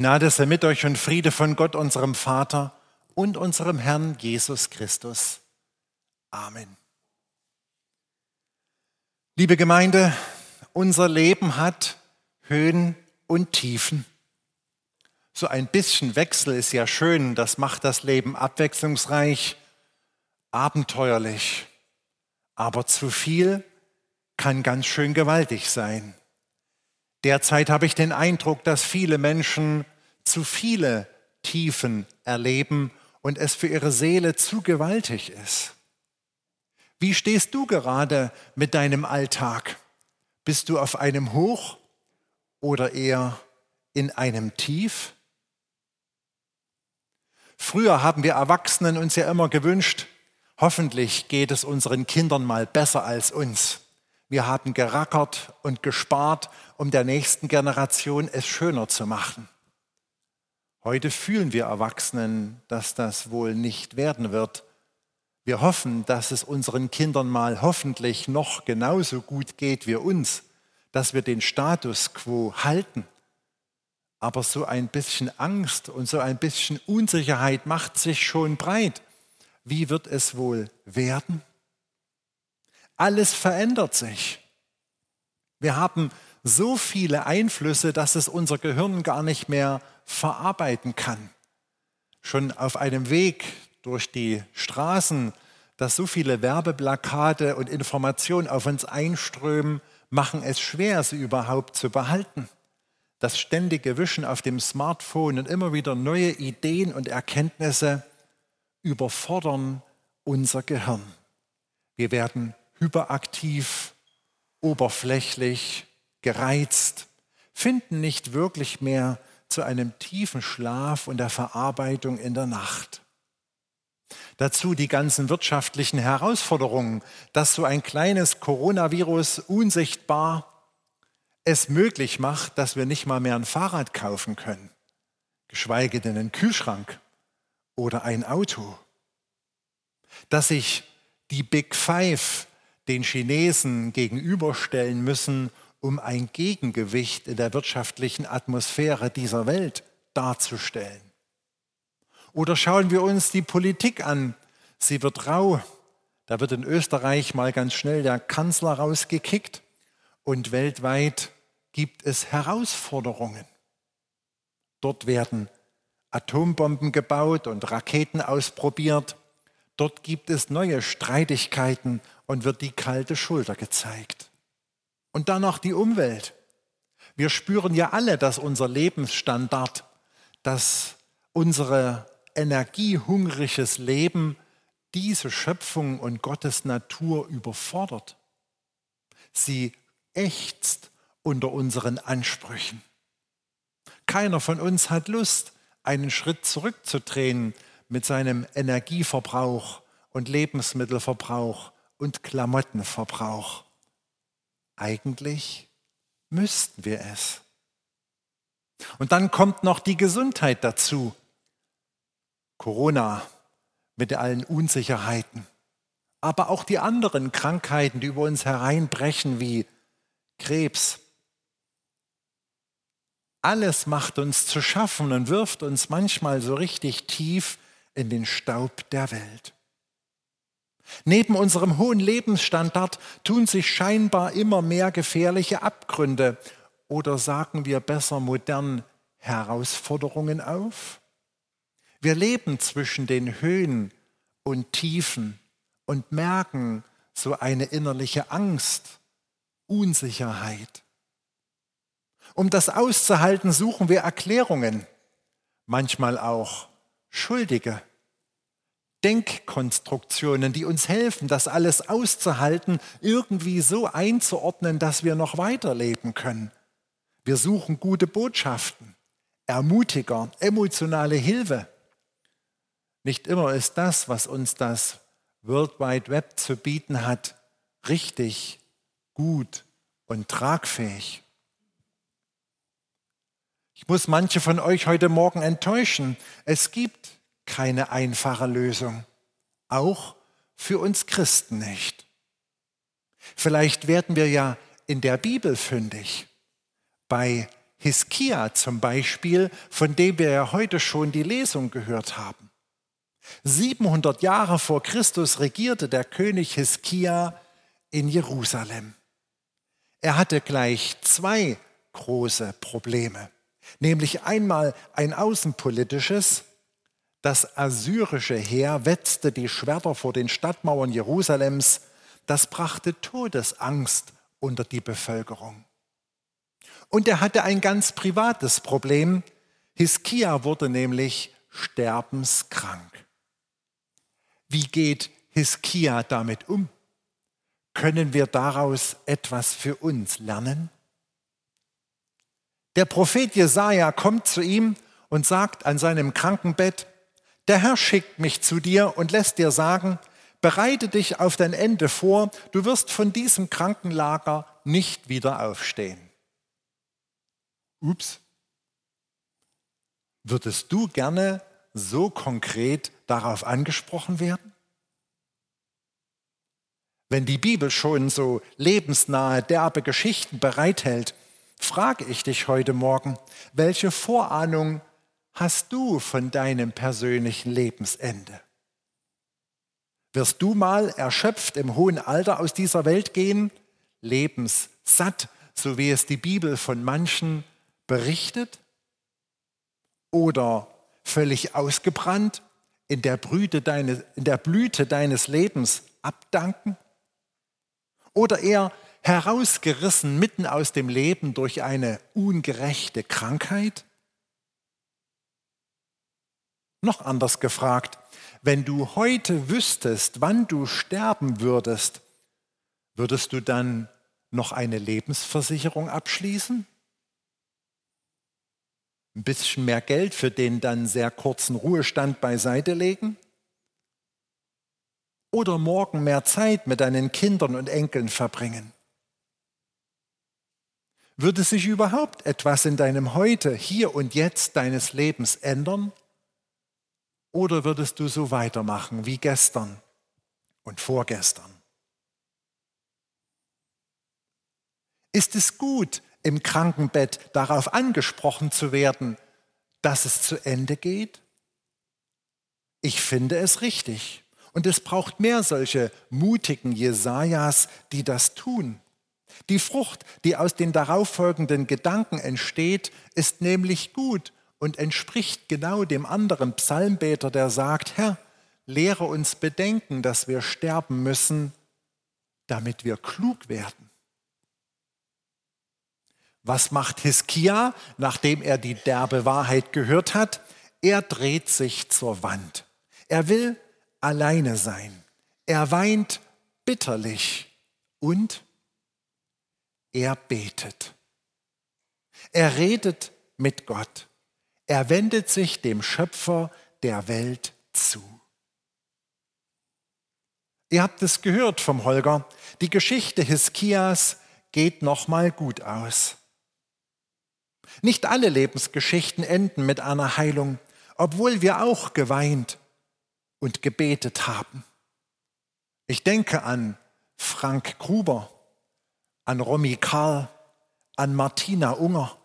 Gnade sei mit euch und Friede von Gott, unserem Vater und unserem Herrn Jesus Christus. Amen. Liebe Gemeinde, unser Leben hat Höhen und Tiefen. So ein bisschen Wechsel ist ja schön, das macht das Leben abwechslungsreich, abenteuerlich. Aber zu viel kann ganz schön gewaltig sein. Derzeit habe ich den Eindruck, dass viele Menschen zu viele Tiefen erleben und es für ihre Seele zu gewaltig ist. Wie stehst du gerade mit deinem Alltag? Bist du auf einem Hoch oder eher in einem Tief? Früher haben wir Erwachsenen uns ja immer gewünscht, hoffentlich geht es unseren Kindern mal besser als uns. Wir haben gerackert und gespart, um der nächsten Generation es schöner zu machen. Heute fühlen wir Erwachsenen, dass das wohl nicht werden wird. Wir hoffen, dass es unseren Kindern mal hoffentlich noch genauso gut geht wie uns, dass wir den Status quo halten. Aber so ein bisschen Angst und so ein bisschen Unsicherheit macht sich schon breit. Wie wird es wohl werden? Alles verändert sich. Wir haben so viele Einflüsse, dass es unser Gehirn gar nicht mehr verarbeiten kann. Schon auf einem Weg durch die Straßen, dass so viele Werbeplakate und Informationen auf uns einströmen, machen es schwer, sie überhaupt zu behalten. Das ständige Wischen auf dem Smartphone und immer wieder neue Ideen und Erkenntnisse überfordern unser Gehirn. Wir werden hyperaktiv, oberflächlich, gereizt, finden nicht wirklich mehr zu einem tiefen Schlaf und der Verarbeitung in der Nacht. Dazu die ganzen wirtschaftlichen Herausforderungen, dass so ein kleines Coronavirus unsichtbar es möglich macht, dass wir nicht mal mehr ein Fahrrad kaufen können, geschweige denn einen Kühlschrank oder ein Auto. Dass sich die Big Five den Chinesen gegenüberstellen müssen, um ein Gegengewicht in der wirtschaftlichen Atmosphäre dieser Welt darzustellen. Oder schauen wir uns die Politik an. Sie wird rau. Da wird in Österreich mal ganz schnell der Kanzler rausgekickt und weltweit gibt es Herausforderungen. Dort werden Atombomben gebaut und Raketen ausprobiert. Dort gibt es neue Streitigkeiten und wird die kalte Schulter gezeigt. Und dann noch die Umwelt. Wir spüren ja alle, dass unser Lebensstandard, dass unsere energiehungriges Leben diese Schöpfung und Gottes Natur überfordert. Sie ächzt unter unseren Ansprüchen. Keiner von uns hat Lust, einen Schritt zurückzudrehen mit seinem Energieverbrauch und Lebensmittelverbrauch und Klamottenverbrauch. Eigentlich müssten wir es. Und dann kommt noch die Gesundheit dazu. Corona mit allen Unsicherheiten, aber auch die anderen Krankheiten, die über uns hereinbrechen, wie Krebs. Alles macht uns zu schaffen und wirft uns manchmal so richtig tief in den Staub der Welt. Neben unserem hohen Lebensstandard tun sich scheinbar immer mehr gefährliche Abgründe oder sagen wir besser modern Herausforderungen auf. Wir leben zwischen den Höhen und Tiefen und merken so eine innerliche Angst, Unsicherheit. Um das auszuhalten, suchen wir Erklärungen, manchmal auch Schuldige. Denkkonstruktionen, die uns helfen, das alles auszuhalten, irgendwie so einzuordnen, dass wir noch weiterleben können. Wir suchen gute Botschaften, Ermutiger, emotionale Hilfe. Nicht immer ist das, was uns das World Wide Web zu bieten hat, richtig, gut und tragfähig. Ich muss manche von euch heute Morgen enttäuschen. Es gibt keine einfache Lösung. Auch für uns Christen nicht. Vielleicht werden wir ja in der Bibel fündig, bei Hiskia zum Beispiel, von dem wir ja heute schon die Lesung gehört haben. 700 Jahre vor Christus regierte der König Hiskia in Jerusalem. Er hatte gleich zwei große Probleme, nämlich einmal ein außenpolitisches, das assyrische Heer wetzte die Schwerter vor den Stadtmauern Jerusalems, das brachte Todesangst unter die Bevölkerung. Und er hatte ein ganz privates Problem. Hiskia wurde nämlich sterbenskrank. Wie geht Hiskia damit um? Können wir daraus etwas für uns lernen? Der Prophet Jesaja kommt zu ihm und sagt an seinem Krankenbett: Der Herr schickt mich zu dir und lässt dir sagen, bereite dich auf dein Ende vor, du wirst von diesem Krankenlager nicht wieder aufstehen. Ups. Würdest du gerne so konkret darauf angesprochen werden? Wenn die Bibel schon so lebensnahe, derbe Geschichten bereithält, frage ich dich heute Morgen, welche Vorahnung hast du von deinem persönlichen Lebensende? Wirst du mal erschöpft im hohen Alter aus dieser Welt gehen, lebenssatt, so wie es die Bibel von manchen berichtet? Oder völlig ausgebrannt in der, deines, in der Blüte deines Lebens abdanken? Oder eher herausgerissen mitten aus dem Leben durch eine ungerechte Krankheit? Noch anders gefragt, wenn du heute wüsstest, wann du sterben würdest, würdest du dann noch eine Lebensversicherung abschließen? Ein bisschen mehr Geld für den dann sehr kurzen Ruhestand beiseite legen? Oder morgen mehr Zeit mit deinen Kindern und Enkeln verbringen? Würde sich überhaupt etwas in deinem Heute, hier und jetzt deines Lebens ändern? Oder würdest du so weitermachen wie gestern und vorgestern? Ist es gut, im Krankenbett darauf angesprochen zu werden, dass es zu Ende geht? Ich finde es richtig. Und es braucht mehr solche mutigen Jesajas, die das tun. Die Frucht, die aus den darauffolgenden Gedanken entsteht, ist nämlich gut und entspricht genau dem anderen Psalmbeter, der sagt, Herr, lehre uns bedenken, dass wir sterben müssen, damit wir klug werden. Was macht Hiskia, nachdem er die derbe Wahrheit gehört hat? Er dreht sich zur Wand. Er will alleine sein. Er weint bitterlich und er betet. Er redet mit Gott. Er wendet sich dem Schöpfer der Welt zu. Ihr habt es gehört vom Holger, die Geschichte Hiskias geht nochmal gut aus. Nicht alle Lebensgeschichten enden mit einer Heilung, obwohl wir auch geweint und gebetet haben. Ich denke an Frank Gruber, an Romy Karl, an Martina Unger.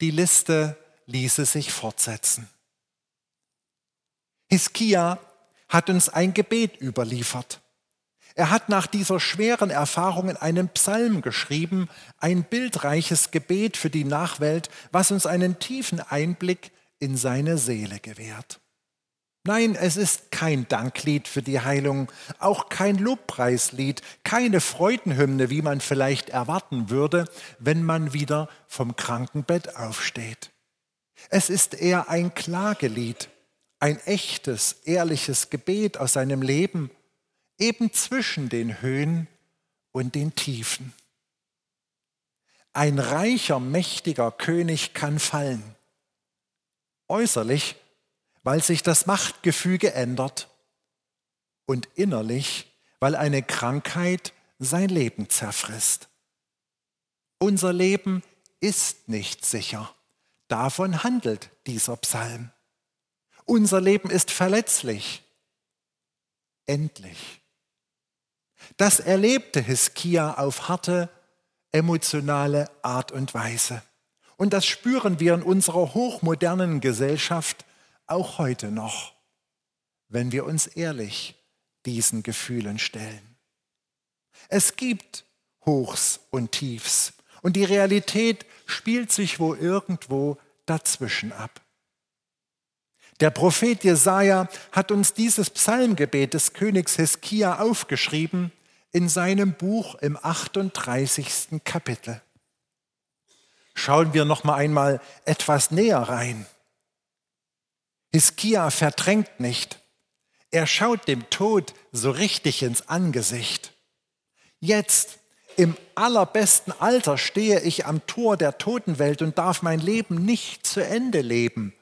Die Liste ließe sich fortsetzen. Hiskia hat uns ein Gebet überliefert. Er hat nach dieser schweren Erfahrung in einem Psalm geschrieben, ein bildreiches Gebet für die Nachwelt, was uns einen tiefen Einblick in seine Seele gewährt. Nein, es ist kein Danklied für die Heilung, auch kein Lobpreislied, keine Freudenhymne, wie man vielleicht erwarten würde, wenn man wieder vom Krankenbett aufsteht. Es ist eher ein Klagelied, ein echtes, ehrliches Gebet aus seinem Leben, eben zwischen den Höhen und den Tiefen. Ein reicher, mächtiger König kann fallen. Äußerlich, weil sich das Machtgefüge ändert und innerlich, weil eine Krankheit sein Leben zerfrisst. Unser Leben ist nicht sicher. Davon handelt dieser Psalm. Unser Leben ist verletzlich, endlich. Das erlebte Hiskia auf harte, emotionale Art und Weise. Und das spüren wir in unserer hochmodernen Gesellschaft auch heute noch, wenn wir uns ehrlich diesen Gefühlen stellen. Es gibt Hochs und Tiefs und die Realität spielt sich wo irgendwo dazwischen ab. Der Prophet Jesaja hat uns dieses Psalmgebet des Königs Hiskia aufgeschrieben in seinem Buch im 38. Kapitel. Schauen wir noch mal einmal etwas näher rein. Hiskia verdrängt nicht. Er schaut dem Tod so richtig ins Angesicht. Jetzt, im allerbesten Alter, stehe ich am Tor der Totenwelt und darf mein Leben nicht zu Ende leben,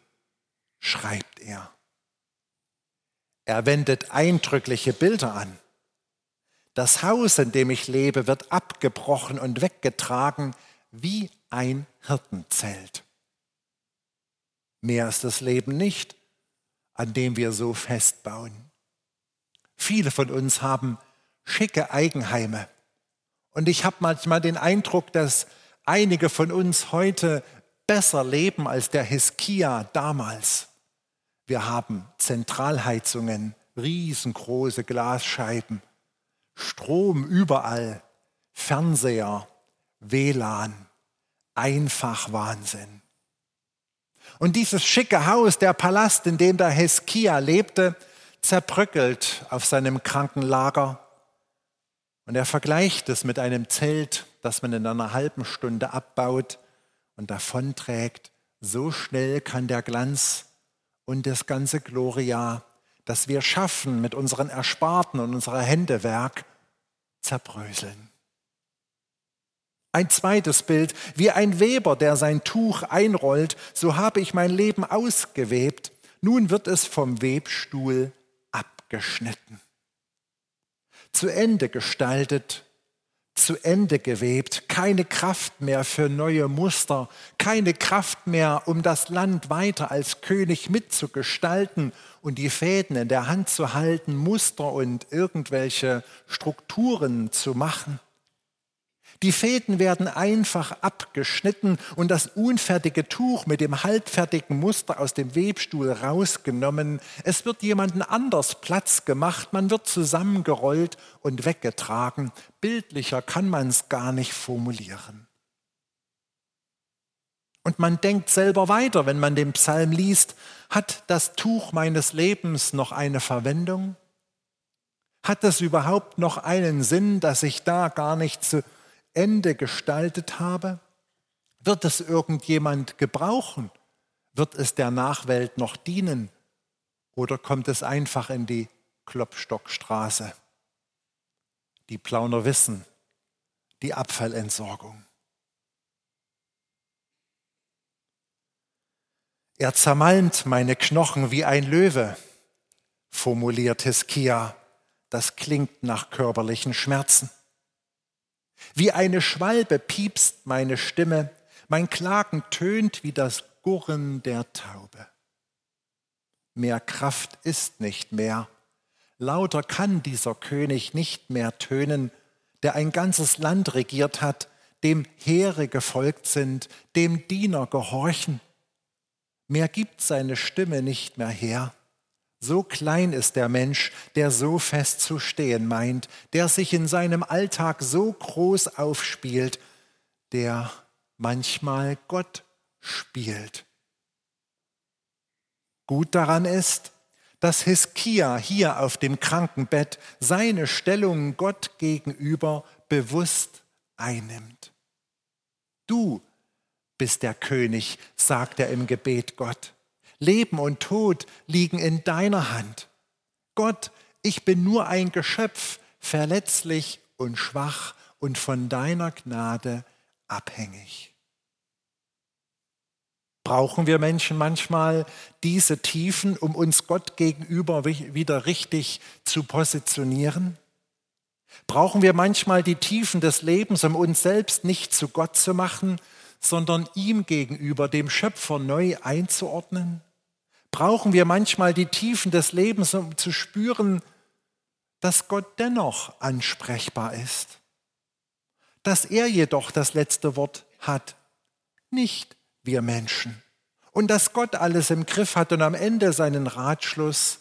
schreibt er. Er wendet eindrückliche Bilder an. Das Haus, in dem ich lebe, wird abgebrochen und weggetragen wie ein Hirtenzelt. Mehr ist das Leben nicht, an dem wir so festbauen. Viele von uns haben schicke Eigenheime. Und ich habe manchmal den Eindruck, dass einige von uns heute besser leben als der Hiskia damals. Wir haben Zentralheizungen, riesengroße Glasscheiben, Strom überall, Fernseher, WLAN, einfach Wahnsinn. Und dieses schicke Haus, der Palast, in dem der Heskia lebte, zerbröckelt auf seinem Krankenlager. Und er vergleicht es mit einem Zelt, das man in einer halben Stunde abbaut und davonträgt. So schnell kann der Glanz und das ganze Gloria, das wir schaffen mit unseren Ersparten und unserer Händewerk, zerbröseln. Ein zweites Bild, wie ein Weber, der sein Tuch einrollt, so habe ich mein Leben ausgewebt, nun wird es vom Webstuhl abgeschnitten. Zu Ende gestaltet, zu Ende gewebt, keine Kraft mehr für neue Muster, keine Kraft mehr, um das Land weiter als König mitzugestalten und die Fäden in der Hand zu halten, Muster und irgendwelche Strukturen zu machen. Die Fäden werden einfach abgeschnitten und das unfertige Tuch mit dem halbfertigen Muster aus dem Webstuhl rausgenommen. Es wird jemanden anders Platz gemacht, man wird zusammengerollt und weggetragen. Bildlicher kann man es gar nicht formulieren. Und man denkt selber weiter, wenn man den Psalm liest, hat das Tuch meines Lebens noch eine Verwendung? Hat es überhaupt noch einen Sinn, dass ich da gar nicht zu Ende gestaltet habe? Wird es irgendjemand gebrauchen? Wird es der Nachwelt noch dienen? Oder kommt es einfach in die Klopstockstraße? Die Plauner wissen, die Abfallentsorgung. Er zermalmt meine Knochen wie ein Löwe, formuliert Hiskia. Das klingt nach körperlichen Schmerzen. Wie eine Schwalbe piepst meine Stimme, mein Klagen tönt wie das Gurren der Taube. Mehr Kraft ist nicht mehr, lauter kann dieser König nicht mehr tönen, der ein ganzes Land regiert hat, dem Heere gefolgt sind, dem Diener gehorchen. Mehr gibt seine Stimme nicht mehr her. So klein ist der Mensch, der so fest zu stehen meint, der sich in seinem Alltag so groß aufspielt, der manchmal Gott spielt. Gut daran ist, dass Hiskia hier auf dem Krankenbett seine Stellung Gott gegenüber bewusst einnimmt. Du bist der König, sagt er im Gebet Gott. Leben und Tod liegen in deiner Hand. Gott, ich bin nur ein Geschöpf, verletzlich und schwach und von deiner Gnade abhängig. Brauchen wir Menschen manchmal diese Tiefen, um uns Gott gegenüber wieder richtig zu positionieren? Brauchen wir manchmal die Tiefen des Lebens, um uns selbst nicht zu Gott zu machen, sondern ihm gegenüber, dem Schöpfer, neu einzuordnen? brauchen wir manchmal die Tiefen des Lebens, um zu spüren, dass Gott dennoch ansprechbar ist, dass er jedoch das letzte Wort hat, nicht wir Menschen, und dass Gott alles im Griff hat und am Ende seinen Ratschluss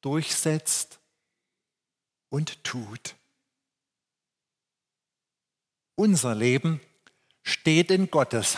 durchsetzt und tut. Unser Leben steht in Gottes Hand.